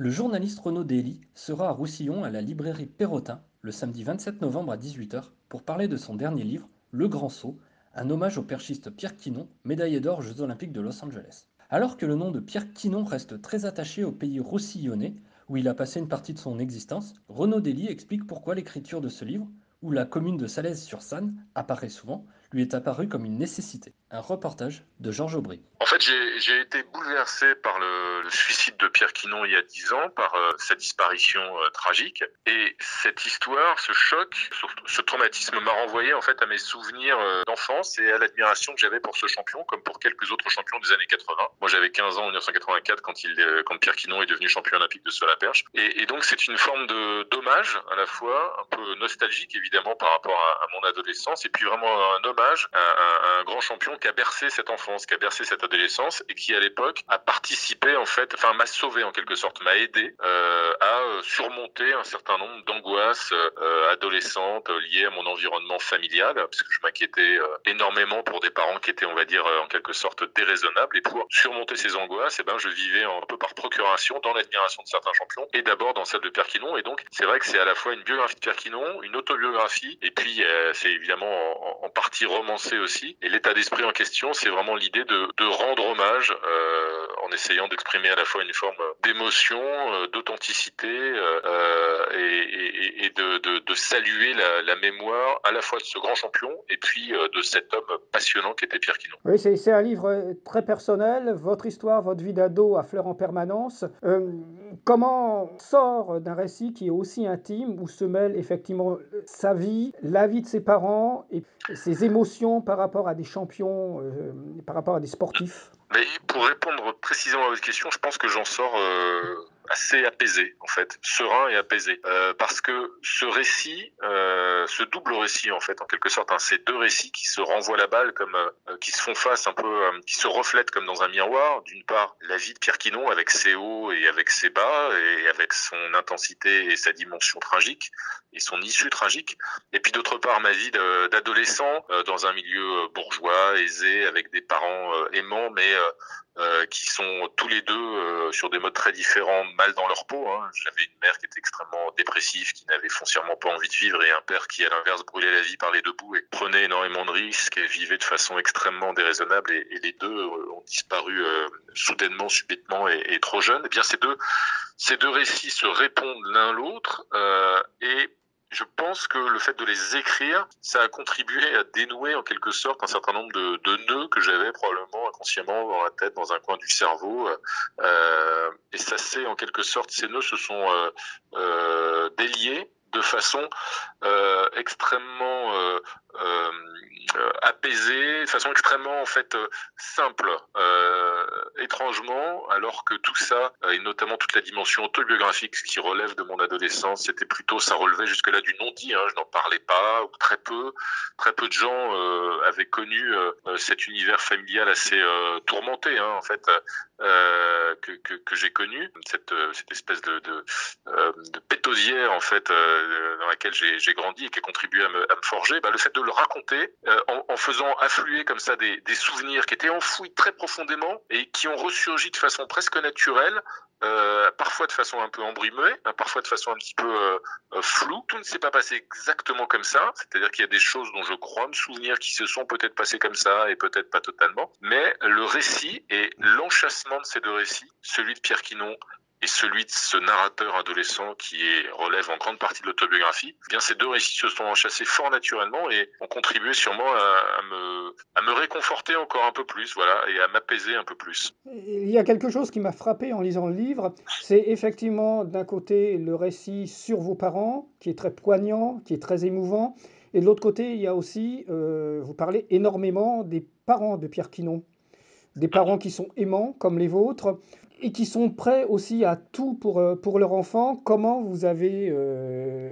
Le journaliste Renaud Dely sera à Roussillon à la librairie Perrotin le samedi 27 novembre à 18h pour parler de son dernier livre, Le Grand Saut, un hommage au perchiste Pierre Quinon, médaillé d'or aux Jeux Olympiques de Los Angeles. Alors que le nom de Pierre Quinon reste très attaché au pays roussillonnais, où il a passé une partie de son existence, Renaud Dely explique pourquoi l'écriture de ce livre, où la commune de Salaise-sur-Sanne apparaît souvent, lui est apparu comme une nécessité. Un reportage de Georges Aubry. En fait, j'ai été bouleversé par le, suicide de Pierre Quinon il y a dix ans, par euh, sa disparition euh, tragique. Et cette histoire, ce choc, ce traumatisme m'a renvoyé en fait à mes souvenirs euh, d'enfance et à l'admiration que j'avais pour ce champion, comme pour quelques autres champions des années 80. Moi, j'avais 15 ans en 1984 quand, Pierre Quinon est devenu champion olympique de saut à perche. Et, donc, c'est une forme de dommage à la fois, un peu nostalgique évidemment par rapport à, mon adolescence, et puis vraiment un hommage à un grand champion qui a bercé cette enfance, qui a bercé cette adolescence et qui à l'époque a participé en fait, enfin m'a sauvé en quelque sorte, m'a aidé euh, à surmonter un certain nombre d'angoisses euh, adolescentes liées à mon environnement familial, parce que je m'inquiétais euh, énormément pour des parents qui étaient, on va dire, en quelque sorte déraisonnables. Et pour surmonter ces angoisses, eh ben je vivais un peu par procuration dans l'admiration de certains champions et d'abord dans celle de Pierre Quinon. Et donc c'est vrai que c'est à la fois une biographie de Pierre Quinon, une autobiographie, et puis c'est évidemment en, en partie romancé aussi. Et l'état d'esprit question, c'est vraiment l'idée de, de, rendre hommage euh, en essayant d'exprimer à la fois une forme d'émotion, euh, d'authenticité euh, et, de, saluer la, mémoire à la fois de ce grand champion et puis de cet homme passionnant qui était Pierre Quinon. Oui, c'est un livre très personnel, votre histoire, votre vie d'ado à fleur en permanence. Euh, comment sort d'un récit qui est aussi intime, où se mêle effectivement sa vie, la vie de ses parents et ses émotions par rapport à des champions, euh, par rapport à des sportifs? Mais Pour répondre précisément à votre question, je pense que j'en sors euh, assez apaisé, en fait, serein et apaisé. Euh, parce que ce récit, euh, ce double récit, en fait, en quelque sorte, hein, ces deux récits qui se renvoient la balle, comme euh, qui se font face un peu, euh, qui se reflètent comme dans un miroir. D'une part, la vie de Pierre Quinon avec ses hauts et avec ses bas, et avec son intensité et sa dimension tragique, et son issue tragique. Et puis d'autre part, ma vie d'adolescent euh, dans un milieu bourgeois, aisé, avec des parents aimants, mais euh, qui sont tous les deux euh, sur des modes très différents, mal dans leur peau. Hein. J'avais une mère qui était extrêmement dépressive, qui n'avait foncièrement pas envie de vivre, et un père qui, à l'inverse, brûlait la vie par les deux bouts et prenait énormément de risques et vivait de façon extrêmement déraisonnable. Et, les deux euh, ont disparu euh, soudainement, subitement et, trop jeunes. Et eh bien ces deux, ces deux récits se répondent l'un l'autre et je pense que le fait de les écrire, ça a contribué à dénouer en quelque sorte un certain nombre de, de nœuds que j'avais probablement inconsciemment dans la tête, dans un coin du cerveau. Euh, et ça c'est en quelque sorte, ces nœuds se sont euh, euh, déliés de façon euh, extrêmement euh, euh, apaisée, de façon extrêmement en fait simple, étrangement, alors que tout ça et notamment toute la dimension autobiographique, ce qui relève de mon adolescence, c'était plutôt ça relevait jusque là du non-dit. Hein, je n'en parlais pas ou très peu. Très peu de gens avaient connu cet univers familial assez tourmenté hein, en fait que, que, j'ai connu, cette, cette espèce de, de, pétosière en fait dans laquelle j'ai grandi et qui a contribué à me, forger, bah, le fait de le raconter euh, en, en, faisant affluer comme ça des, des, souvenirs qui étaient enfouis très profondément et qui ont ressurgi de façon presque naturelle, euh, parfois de façon un peu embrumée, hein, parfois de façon un petit peu euh, floue. Tout ne s'est pas passé exactement comme ça, c'est-à-dire qu'il y a des choses dont je crois me souvenir qui se sont peut-être passées comme ça et peut-être pas totalement, mais le récit et l'enchassement de ces deux récits, celui de Pierre Quinon et celui de ce narrateur adolescent qui relève en grande partie de l'autobiographie, eh bien ces deux récits se sont enchassés fort naturellement et ont contribué sûrement à, me, à me réconforter encore un peu plus, voilà, et à m'apaiser un peu plus. Il y a quelque chose qui m'a frappé en lisant le livre, c'est effectivement d'un côté le récit sur vos parents, qui est très poignant, qui est très émouvant, Et de l'autre côté, il y a aussi, vous parlez énormément des parents de Pierre Quinon, des parents qui sont aimants comme les vôtres et qui sont prêts aussi à tout pour, pour leur enfant. Comment vous avez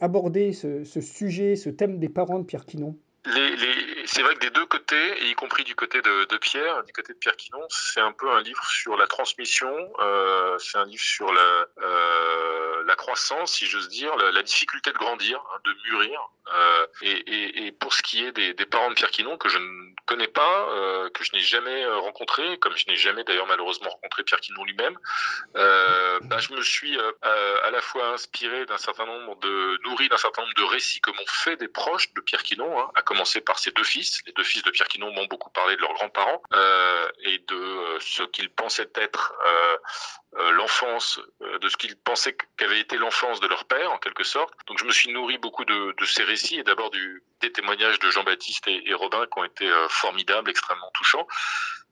abordé ce, ce, sujet, ce thème des parents de Pierre Quinon? Les, les, c'est vrai que des deux côtés, y compris du côté de, Pierre, du côté de Pierre Quinon, c'est un peu un livre sur la transmission, euh, c'est un livre sur la, euh, la croissance, si j'ose dire, la, difficulté de grandir, hein, de mûrir. Euh, et, et, et, pour ce qui est des, parents de Pierre Quinon, que je ne connais pas, que je n'ai jamais rencontré, comme je n'ai jamais d'ailleurs malheureusement rencontré Pierre Quinon lui-même, bah, je me suis à la fois inspiré d'un certain nombre de, nourri d'un certain nombre de récits que m'ont fait des proches de Pierre Quinon, hein, commencer par ses deux fils. Les deux fils de Pierre Quinon m'ont beaucoup parlé de leurs grands-parents euh, et de euh, ce qu'ils pensaient être euh, l'enfance, de ce qu'ils pensaient qu'avait été l'enfance de leur père, en quelque sorte. Donc je me suis nourri beaucoup de, de ces récits et d'abord des témoignages de Jean-Baptiste et, Robin qui ont été formidables, extrêmement touchants.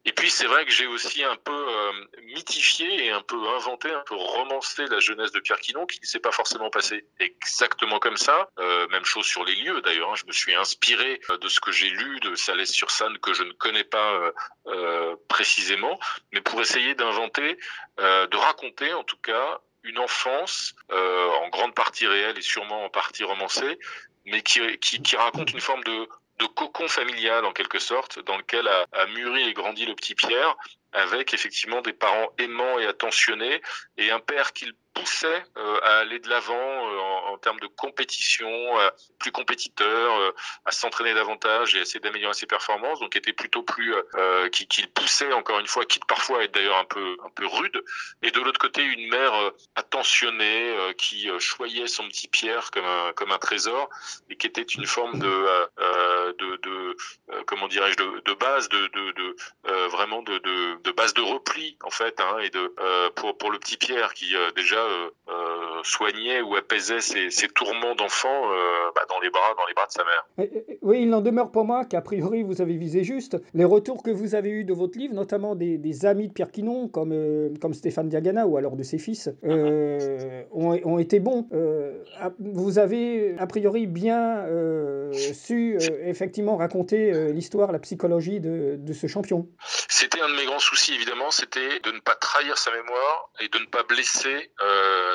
Et puis c'est vrai que j'ai aussi un peu euh, mythifié et un peu inventé, un peu romancé la jeunesse de Pierre Quinon, qui ne s'est pas forcément passé exactement comme ça. Euh, même chose sur les lieux d'ailleurs. Hein. Je me suis inspiré euh, de ce que j'ai lu de Salès sur Sanne que je ne connais pas euh, euh, précisément, mais pour essayer d'inventer, de raconter en tout cas une enfance en grande partie réelle et sûrement en partie romancée, mais qui, qui, qui raconte une forme de de cocon familial en quelque sorte, dans lequel a, a mûri et grandi le petit Pierre, avec effectivement des parents aimants et attentionnés, et un père qu'il poussait euh, à aller de l'avant euh, en, en, termes de compétition, euh, plus compétiteur, à s'entraîner davantage et essayer d'améliorer ses performances. Donc était plutôt plus qu'il qui poussait encore une fois, quitte parfois à être d'ailleurs un peu un peu rude. Et de l'autre côté, une mère attentionnée qui choyait son petit Pierre comme un comme un trésor et qui était une forme de de, de comment dirais-je de, de, base de, de, de vraiment de, de, base de repli en fait hein, et de pour pour le petit Pierre qui déjà euh, euh, soignait ou apaisait ses, ses tourments d'enfant euh, bah, dans les bras, dans les bras de sa mère. Oui, il n'en demeure pas moins qu'à priori vous avez visé juste. Les retours que vous avez eus de votre livre, notamment des, des amis de Pierre Quinon, comme, euh, comme Stéphane Diagana ou alors de ses fils, euh, ont, ont, été bons. Euh, vous avez a priori bien su effectivement raconter l'histoire, la psychologie de, de ce champion. C'était un de mes grands soucis évidemment, c'était de ne pas trahir sa mémoire et de ne pas blesser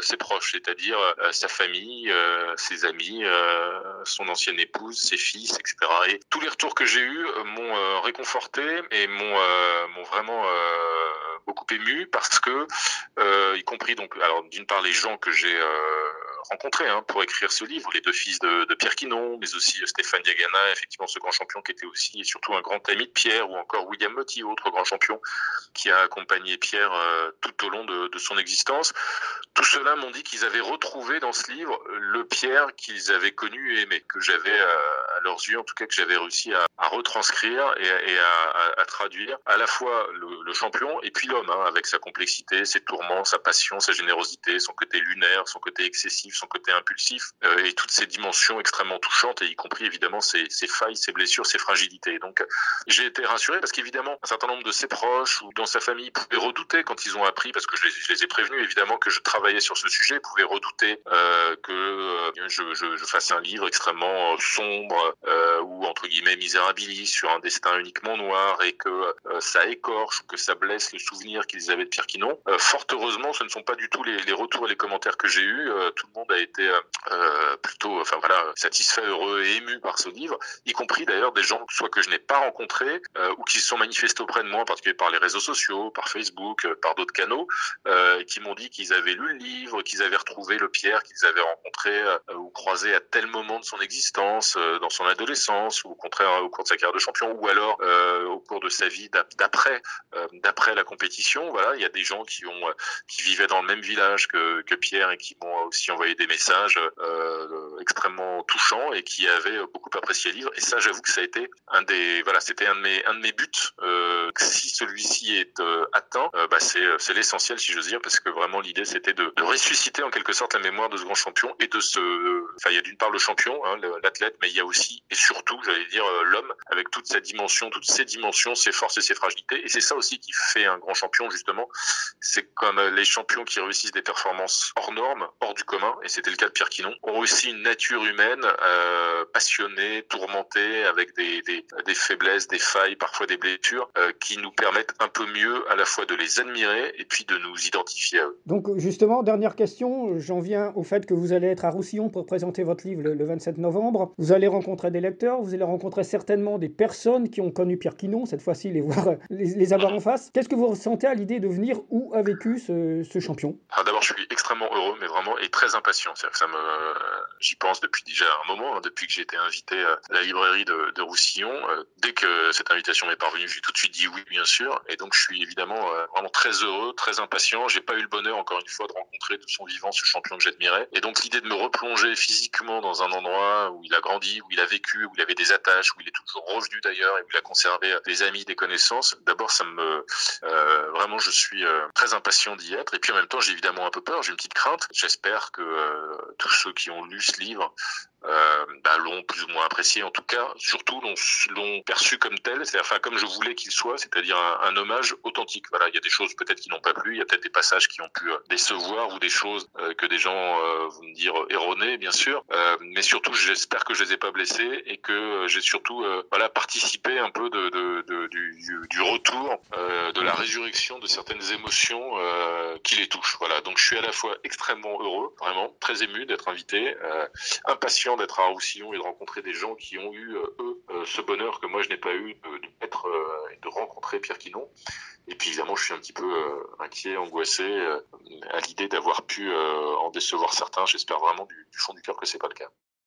ses proches, c'est-à-dire sa famille, ses amis, son ancienne épouse, ses fils, etc. Et tous les retours que j'ai eus m'ont réconforté et m'ont vraiment beaucoup ému parce que, y compris donc, alors d'une part les gens que j'ai rencontré hein, pour écrire ce livre, les deux fils de, de, Pierre Quinon, mais aussi Stéphane Diagana, effectivement ce grand champion qui était aussi et surtout un grand ami de Pierre, ou encore William Motti, autre grand champion qui a accompagné Pierre euh, tout au long de, de son existence. Tout cela m'ont dit qu'ils avaient retrouvé dans ce livre le Pierre qu'ils avaient connu et aimé, que j'avais euh, leurs yeux, en tout cas que j'avais réussi à, retranscrire et, à, traduire à la fois le, champion et puis l'homme, hein, avec sa complexité, ses tourments, sa passion, sa générosité, son côté lunaire, son côté excessif, son côté impulsif euh, et toutes ces dimensions extrêmement touchantes et y compris évidemment ses, failles, ses blessures, ses fragilités. Donc j'ai été rassuré parce qu'évidemment un certain nombre de ses proches ou dans sa famille pouvaient redouter quand ils ont appris, parce que je les, ai prévenus évidemment que je travaillais sur ce sujet, pouvaient redouter euh, que euh, je, fasse un livre extrêmement sombre euh, ou entre guillemets misérabiliste sur un destin uniquement noir et que euh, ça écorche ou que ça blesse le souvenir qu'ils avaient de Pierre Quinon. Euh, fort heureusement, ce ne sont pas du tout les, retours et les commentaires que j'ai eus. tout le monde a été plutôt, enfin voilà, satisfait, heureux et ému par ce livre, y compris d'ailleurs des gens soit que je n'ai pas rencontrés ou qui se sont manifestés auprès de moi, en particulier par les réseaux sociaux, par Facebook, par d'autres canaux, qui m'ont dit qu'ils avaient lu le livre, qu'ils avaient retrouvé le Pierre qu'ils avaient rencontré ou croisé à tel moment de son existence, dans son adolescence, ou au contraire au cours de sa carrière de champion, ou alors au cours de sa vie d'après, d'après la compétition. Voilà, il y a des gens qui ont, qui vivaient dans le même village que, que Pierre et qui m'ont aussi envoyé des messages euh, extrêmement touchants et qui avait beaucoup apprécié le livre. Et ça, j'avoue que ça a été un des, voilà, c'était un de mes, un de mes buts. Euh, si celui-ci est euh, atteint, euh, bah c'est, l'essentiel, si j'ose dire, parce que vraiment l'idée, c'était de, de, ressusciter en quelque sorte la mémoire de ce grand champion et de ce, enfin, il y a d'une part le champion, hein, l'athlète, mais il y a aussi et surtout, j'allais dire, l'homme avec toute sa dimension, toutes ses dimensions, ses forces et ses fragilités. Et c'est ça aussi qui fait un grand champion, justement. C'est comme les champions qui réussissent des performances hors normes, hors du commun, et c'était le cas de Pierre Quinon, ont aussi une nature humaine euh, passionnée, tourmentée, avec des, faiblesses, des failles, parfois des blessures, euh, qui nous permettent un peu mieux à la fois de les admirer et puis de nous identifier à eux. Donc justement, dernière question, j'en viens au fait que vous allez être à Roussillon pour présenter votre livre le, 27 novembre. Vous allez rencontrer des lecteurs, vous allez rencontrer certainement des personnes qui ont connu Pierre Quinon, cette fois-ci les voir, les, les avoir en face. Qu'est-ce que vous ressentez à l'idée de venir où a vécu ce, champion? Ah, D'abord, je suis extrêmement heureux, mais vraiment et très impatient. Que ça me, j'y pense depuis déjà un moment, hein, depuis que j'ai été invité à la librairie de, Roussillon. Euh, dès que cette invitation m'est parvenue, j'ai tout de suite dit oui, bien sûr. Et donc, je suis évidemment euh, vraiment très heureux, très impatient. J'ai pas eu le bonheur, encore une fois, de rencontrer de son vivant ce champion que j'admirais. Et donc, l'idée de me replonger physiquement dans un endroit où il a grandi, où il a où il avait des attaches, où il est toujours revenu d'ailleurs, et où il a conservé des amis, des connaissances. D'abord, ça me, euh, vraiment, je suis euh, très impatient d'y être. Et puis en même temps, j'ai évidemment un peu peur, j'ai une petite crainte. J'espère que euh, tous ceux qui ont lu ce livre euh, bah, l'ont plus ou moins apprécié, en tout cas, surtout l'ont perçu comme tel, enfin, comme je voulais qu'il soit, c'est-à-dire un, un, hommage authentique. Voilà, il y a des choses peut-être qui n'ont pas plu, il y a peut-être des passages qui ont pu euh, décevoir ou des choses euh, que des gens euh, vont me dire erronées, bien sûr, mais surtout, j'espère que je les ai pas blessés et que j'ai surtout voilà participé un peu de, de, de du, du, retour, de la résurrection de certaines émotions qui les touchent. Voilà, donc je suis à la fois extrêmement heureux, vraiment très ému d'être invité, impatient d'être à Roussillon et de rencontrer des gens qui ont eu, euh, eux, euh, ce bonheur que moi je n'ai pas eu euh, de rencontrer Pierre Quinon. Et puis évidemment, je suis un petit peu inquiet, angoissé à l'idée d'avoir pu en décevoir certains. J'espère vraiment du, fond du cœur que c'est pas le cas.